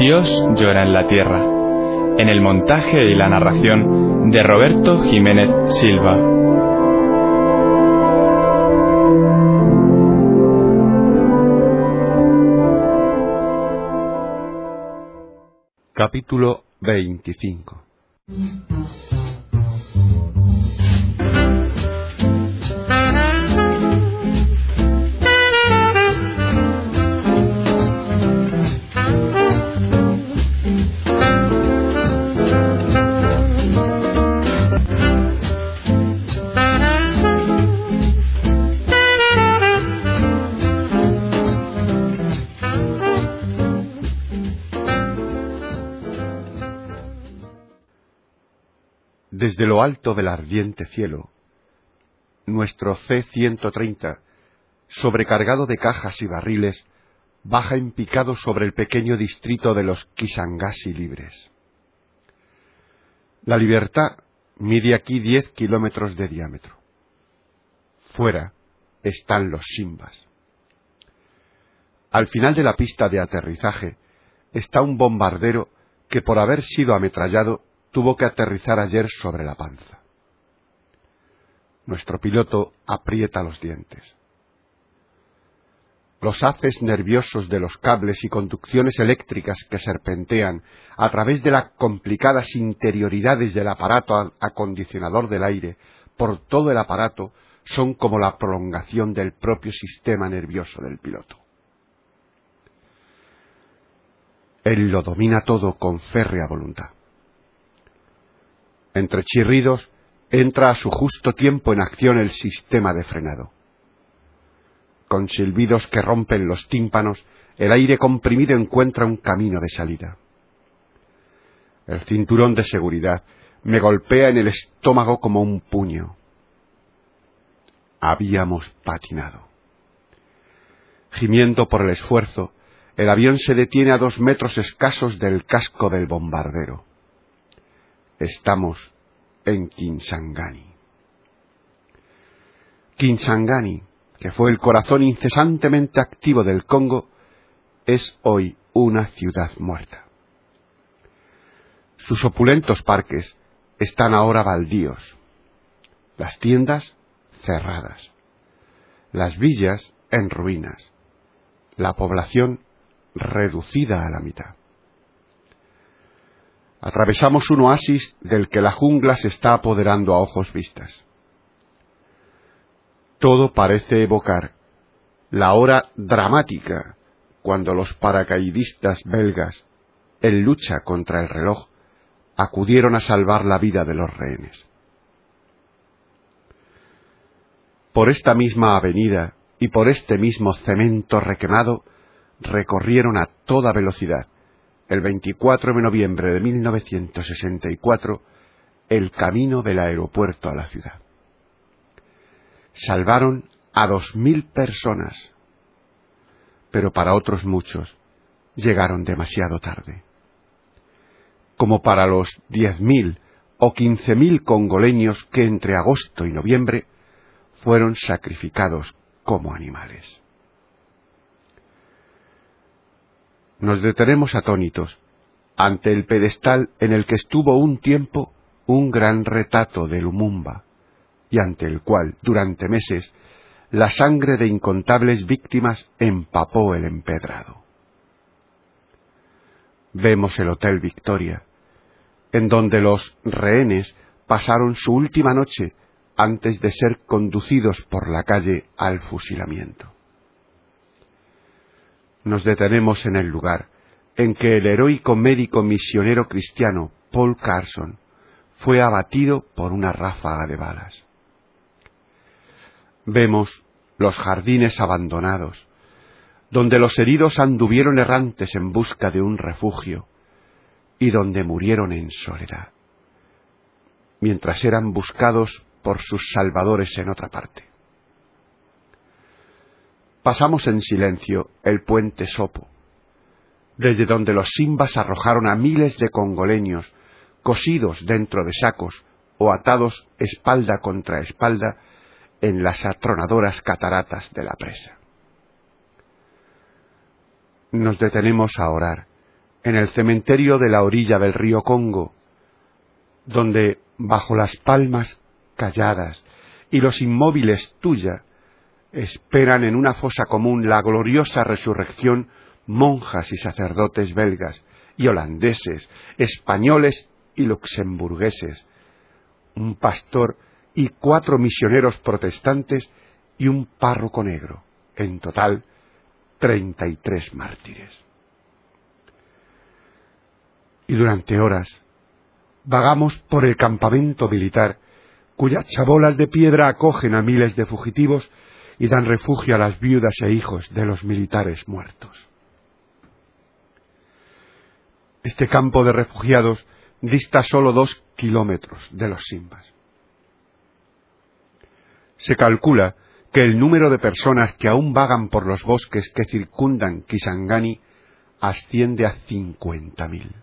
Dios llora en la tierra, en el montaje y la narración de Roberto Jiménez Silva. Capítulo 25 alto del ardiente cielo, nuestro C-130, sobrecargado de cajas y barriles, baja en picado sobre el pequeño distrito de los Kisangasi libres. La libertad mide aquí diez kilómetros de diámetro. Fuera están los Simbas. Al final de la pista de aterrizaje está un bombardero que por haber sido ametrallado tuvo que aterrizar ayer sobre la panza. Nuestro piloto aprieta los dientes. Los haces nerviosos de los cables y conducciones eléctricas que serpentean a través de las complicadas interioridades del aparato acondicionador del aire por todo el aparato son como la prolongación del propio sistema nervioso del piloto. Él lo domina todo con férrea voluntad. Entre chirridos, entra a su justo tiempo en acción el sistema de frenado. Con silbidos que rompen los tímpanos, el aire comprimido encuentra un camino de salida. El cinturón de seguridad me golpea en el estómago como un puño. Habíamos patinado. Gimiendo por el esfuerzo, el avión se detiene a dos metros escasos del casco del bombardero. Estamos en Kinsangani. Kinsangani, que fue el corazón incesantemente activo del Congo, es hoy una ciudad muerta. Sus opulentos parques están ahora baldíos, las tiendas cerradas, las villas en ruinas, la población reducida a la mitad. Atravesamos un oasis del que la jungla se está apoderando a ojos vistas. Todo parece evocar la hora dramática cuando los paracaidistas belgas, en lucha contra el reloj, acudieron a salvar la vida de los rehenes. Por esta misma avenida y por este mismo cemento requemado recorrieron a toda velocidad el 24 de noviembre de 1964, el camino del aeropuerto a la ciudad. Salvaron a dos mil personas, pero para otros muchos llegaron demasiado tarde. Como para los diez mil o quince mil congoleños que entre agosto y noviembre fueron sacrificados como animales. Nos detenemos atónitos ante el pedestal en el que estuvo un tiempo un gran retato de Lumumba, y ante el cual, durante meses, la sangre de incontables víctimas empapó el empedrado. Vemos el Hotel Victoria, en donde los rehenes pasaron su última noche antes de ser conducidos por la calle al fusilamiento nos detenemos en el lugar en que el heroico médico misionero cristiano Paul Carson fue abatido por una ráfaga de balas. Vemos los jardines abandonados, donde los heridos anduvieron errantes en busca de un refugio y donde murieron en soledad, mientras eran buscados por sus salvadores en otra parte. Pasamos en silencio el puente Sopo, desde donde los simbas arrojaron a miles de congoleños, cosidos dentro de sacos o atados espalda contra espalda en las atronadoras cataratas de la presa. Nos detenemos a orar en el cementerio de la orilla del río Congo, donde, bajo las palmas calladas y los inmóviles tuya, esperan en una fosa común la gloriosa resurrección monjas y sacerdotes belgas y holandeses, españoles y luxemburgueses, un pastor y cuatro misioneros protestantes y un párroco negro, en total treinta y tres mártires. Y durante horas vagamos por el campamento militar, cuyas chabolas de piedra acogen a miles de fugitivos y dan refugio a las viudas e hijos de los militares muertos. Este campo de refugiados dista solo dos kilómetros de los Simbas. Se calcula que el número de personas que aún vagan por los bosques que circundan Kisangani asciende a cincuenta mil.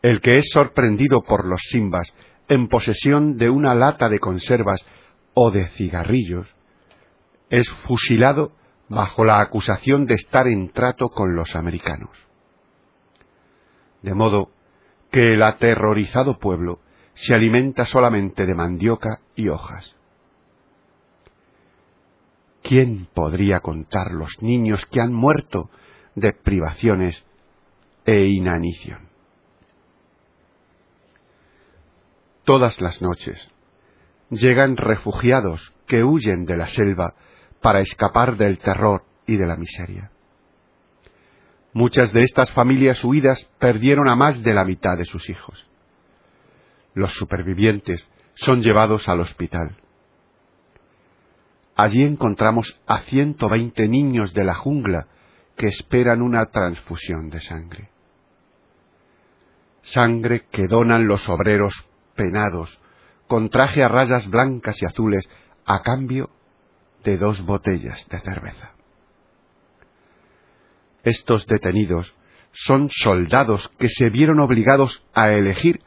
El que es sorprendido por los simbas en posesión de una lata de conservas o de cigarrillos es fusilado bajo la acusación de estar en trato con los americanos. De modo que el aterrorizado pueblo se alimenta solamente de mandioca y hojas. ¿Quién podría contar los niños que han muerto de privaciones e inanición? Todas las noches llegan refugiados que huyen de la selva para escapar del terror y de la miseria. Muchas de estas familias huidas perdieron a más de la mitad de sus hijos. Los supervivientes son llevados al hospital. Allí encontramos a 120 niños de la jungla que esperan una transfusión de sangre. Sangre que donan los obreros penados, con traje a rayas blancas y azules, a cambio de dos botellas de cerveza. Estos detenidos son soldados que se vieron obligados a elegir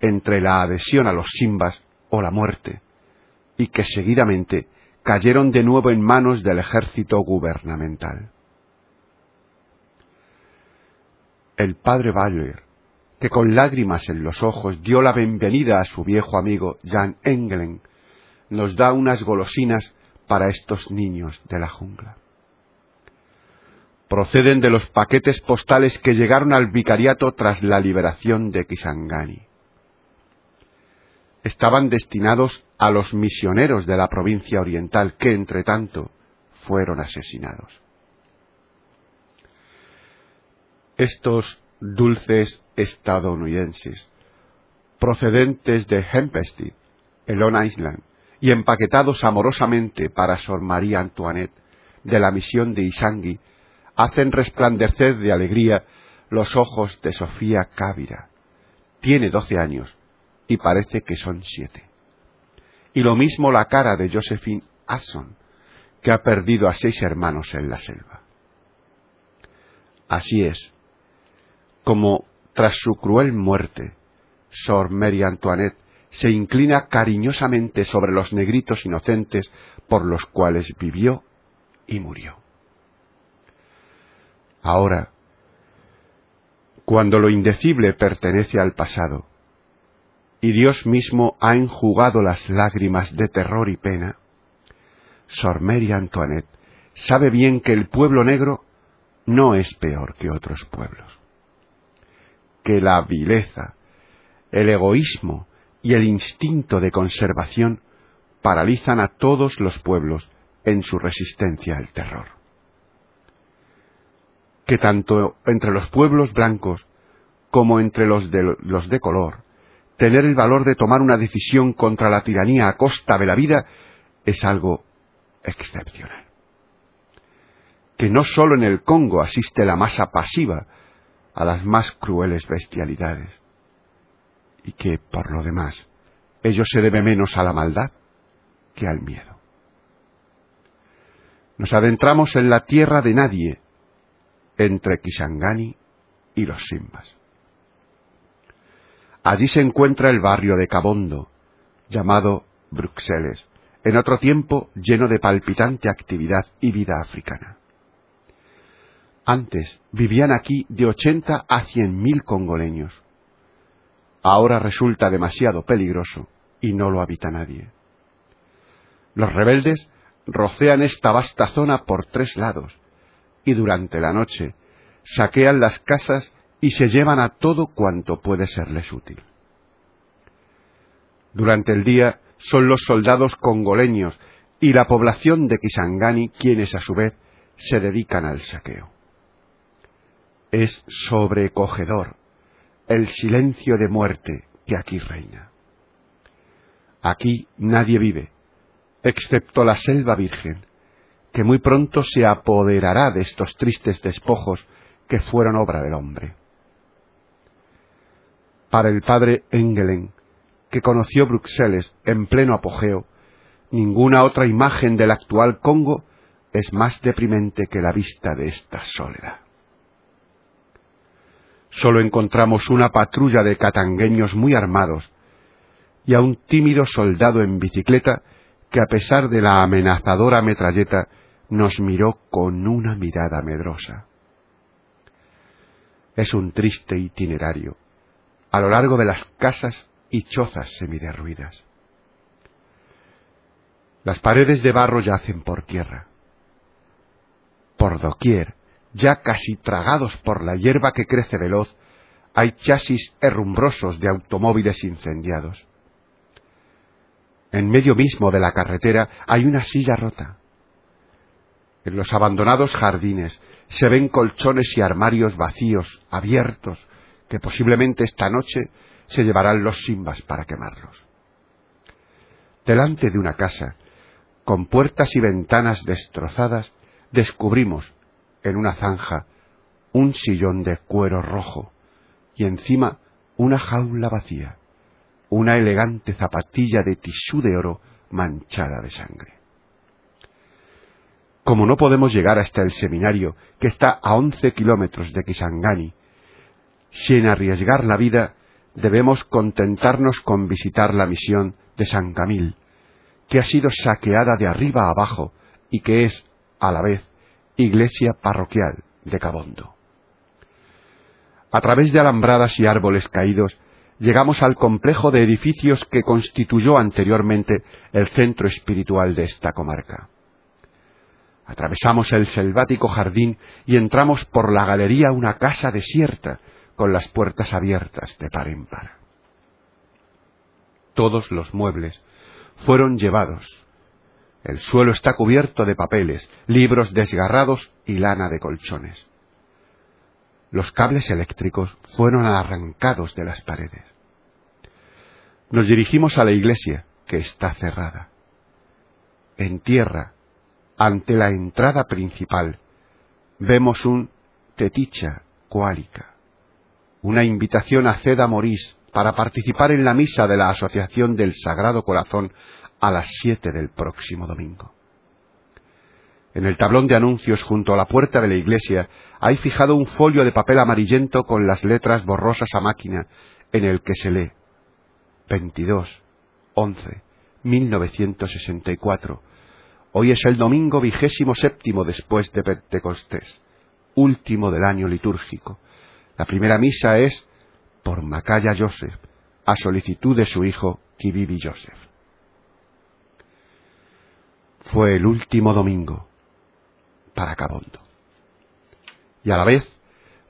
entre la adhesión a los simbas o la muerte, y que seguidamente cayeron de nuevo en manos del ejército gubernamental. El padre Bayer, que con lágrimas en los ojos dio la bienvenida a su viejo amigo Jan Engelen, nos da unas golosinas para estos niños de la jungla. Proceden de los paquetes postales que llegaron al vicariato tras la liberación de Kisangani estaban destinados a los misioneros de la provincia oriental que, entre tanto, fueron asesinados. Estos dulces estadounidenses, procedentes de Hempstead, en Long Island, y empaquetados amorosamente para Sor María Antoinette de la misión de Isangui, hacen resplandecer de alegría los ojos de Sofía Cávira. Tiene doce años y parece que son siete. Y lo mismo la cara de Josephine Asson, que ha perdido a seis hermanos en la selva. Así es, como tras su cruel muerte, Sor Mary Antoinette se inclina cariñosamente sobre los negritos inocentes por los cuales vivió y murió. Ahora, cuando lo indecible pertenece al pasado, y Dios mismo ha enjugado las lágrimas de terror y pena, Sor Mary Antoinette sabe bien que el pueblo negro no es peor que otros pueblos, que la vileza, el egoísmo y el instinto de conservación paralizan a todos los pueblos en su resistencia al terror. Que tanto entre los pueblos blancos como entre los de, los de color, tener el valor de tomar una decisión contra la tiranía a costa de la vida es algo excepcional. que no sólo en el Congo asiste la masa pasiva a las más crueles bestialidades, y que, por lo demás, ello se debe menos a la maldad que al miedo. Nos adentramos en la tierra de nadie, entre Kisangani y los Simbas. Allí se encuentra el barrio de Cabondo, llamado Bruxelles, en otro tiempo lleno de palpitante actividad y vida africana. Antes vivían aquí de ochenta a cien mil congoleños. Ahora resulta demasiado peligroso y no lo habita nadie. Los rebeldes rocean esta vasta zona por tres lados y durante la noche saquean las casas y se llevan a todo cuanto puede serles útil. Durante el día son los soldados congoleños y la población de Kisangani quienes a su vez se dedican al saqueo. Es sobrecogedor el silencio de muerte que aquí reina. Aquí nadie vive, excepto la selva virgen, que muy pronto se apoderará de estos tristes despojos que fueron obra del hombre. Para el padre Engelen, que conoció Bruxelles en pleno apogeo, ninguna otra imagen del actual Congo es más deprimente que la vista de esta soledad. Solo encontramos una patrulla de catangueños muy armados y a un tímido soldado en bicicleta que a pesar de la amenazadora metralleta nos miró con una mirada medrosa. Es un triste itinerario a lo largo de las casas y chozas semiderruidas. Las paredes de barro yacen por tierra. Por doquier, ya casi tragados por la hierba que crece veloz, hay chasis herrumbrosos de automóviles incendiados. En medio mismo de la carretera hay una silla rota. En los abandonados jardines se ven colchones y armarios vacíos, abiertos, que posiblemente esta noche se llevarán los simbas para quemarlos. Delante de una casa, con puertas y ventanas destrozadas, descubrimos, en una zanja, un sillón de cuero rojo y encima una jaula vacía, una elegante zapatilla de tisú de oro manchada de sangre. Como no podemos llegar hasta el seminario, que está a once kilómetros de Kisangani, sin arriesgar la vida, debemos contentarnos con visitar la misión de San Camil, que ha sido saqueada de arriba a abajo y que es, a la vez, iglesia parroquial de Cabondo. A través de alambradas y árboles caídos, llegamos al complejo de edificios que constituyó anteriormente el centro espiritual de esta comarca. Atravesamos el selvático jardín y entramos por la galería una casa desierta, con las puertas abiertas de par en par. Todos los muebles fueron llevados. El suelo está cubierto de papeles, libros desgarrados y lana de colchones. Los cables eléctricos fueron arrancados de las paredes. Nos dirigimos a la iglesia, que está cerrada. En tierra, ante la entrada principal, vemos un teticha cuálica una invitación a Ceda Morís para participar en la misa de la Asociación del Sagrado Corazón a las siete del próximo domingo. En el tablón de anuncios junto a la puerta de la iglesia hay fijado un folio de papel amarillento con las letras borrosas a máquina en el que se lee 22 11 1964. Hoy es el domingo vigésimo séptimo después de Pentecostés, último del año litúrgico. La primera misa es por Macaya Joseph, a solicitud de su hijo Kibibi Joseph. Fue el último domingo para Cabondo. Y a la vez,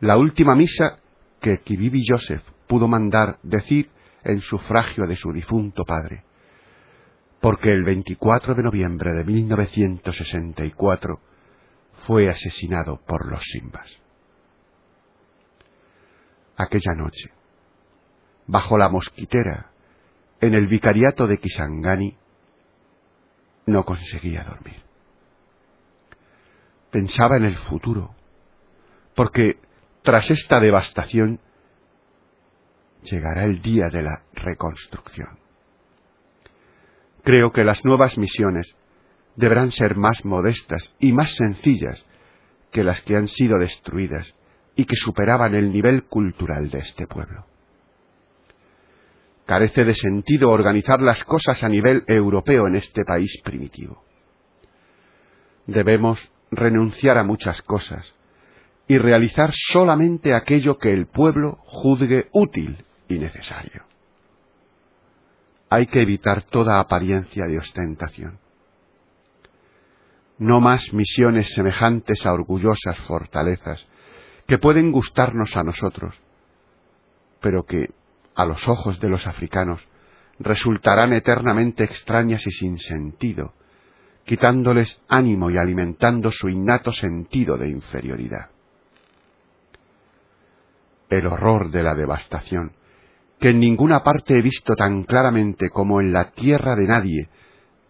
la última misa que Kibibi Joseph pudo mandar decir en sufragio de su difunto padre, porque el 24 de noviembre de 1964 fue asesinado por los Simbas aquella noche. Bajo la mosquitera, en el vicariato de Kisangani, no conseguía dormir. pensaba en el futuro, porque tras esta devastación llegará el día de la reconstrucción. Creo que las nuevas misiones deberán ser más modestas y más sencillas que las que han sido destruidas y que superaban el nivel cultural de este pueblo. Carece de sentido organizar las cosas a nivel europeo en este país primitivo. Debemos renunciar a muchas cosas y realizar solamente aquello que el pueblo juzgue útil y necesario. Hay que evitar toda apariencia de ostentación. No más misiones semejantes a orgullosas fortalezas que pueden gustarnos a nosotros, pero que, a los ojos de los africanos, resultarán eternamente extrañas y sin sentido, quitándoles ánimo y alimentando su innato sentido de inferioridad. El horror de la devastación, que en ninguna parte he visto tan claramente como en la tierra de nadie,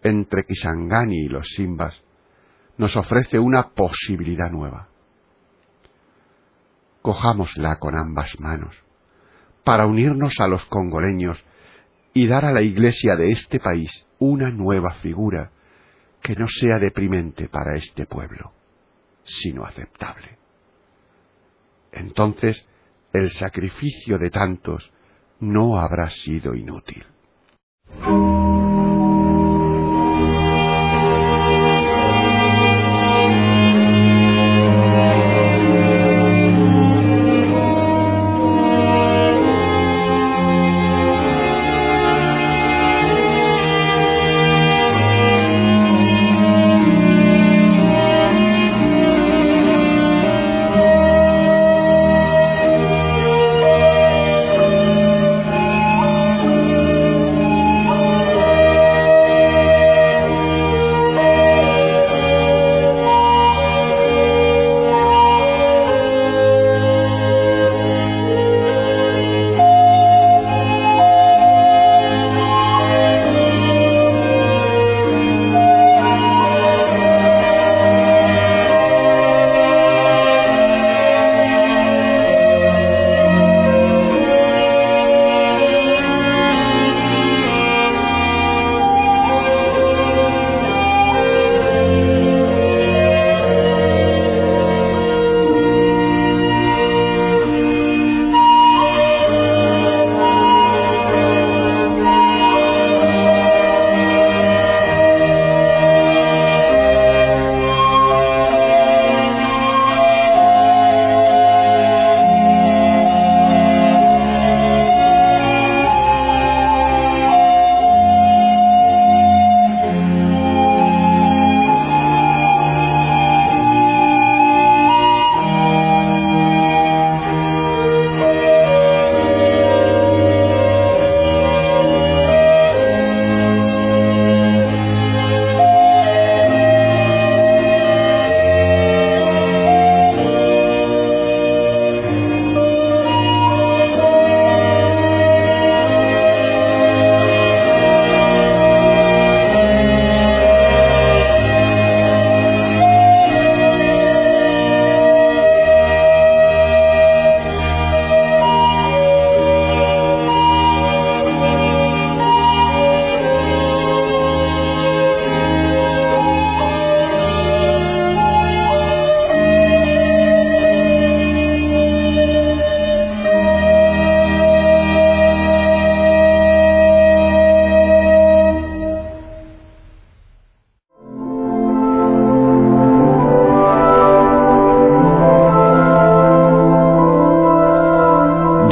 entre Kisangani y los Simbas, nos ofrece una posibilidad nueva. Cojámosla con ambas manos, para unirnos a los congoleños y dar a la Iglesia de este país una nueva figura que no sea deprimente para este pueblo, sino aceptable. Entonces el sacrificio de tantos no habrá sido inútil.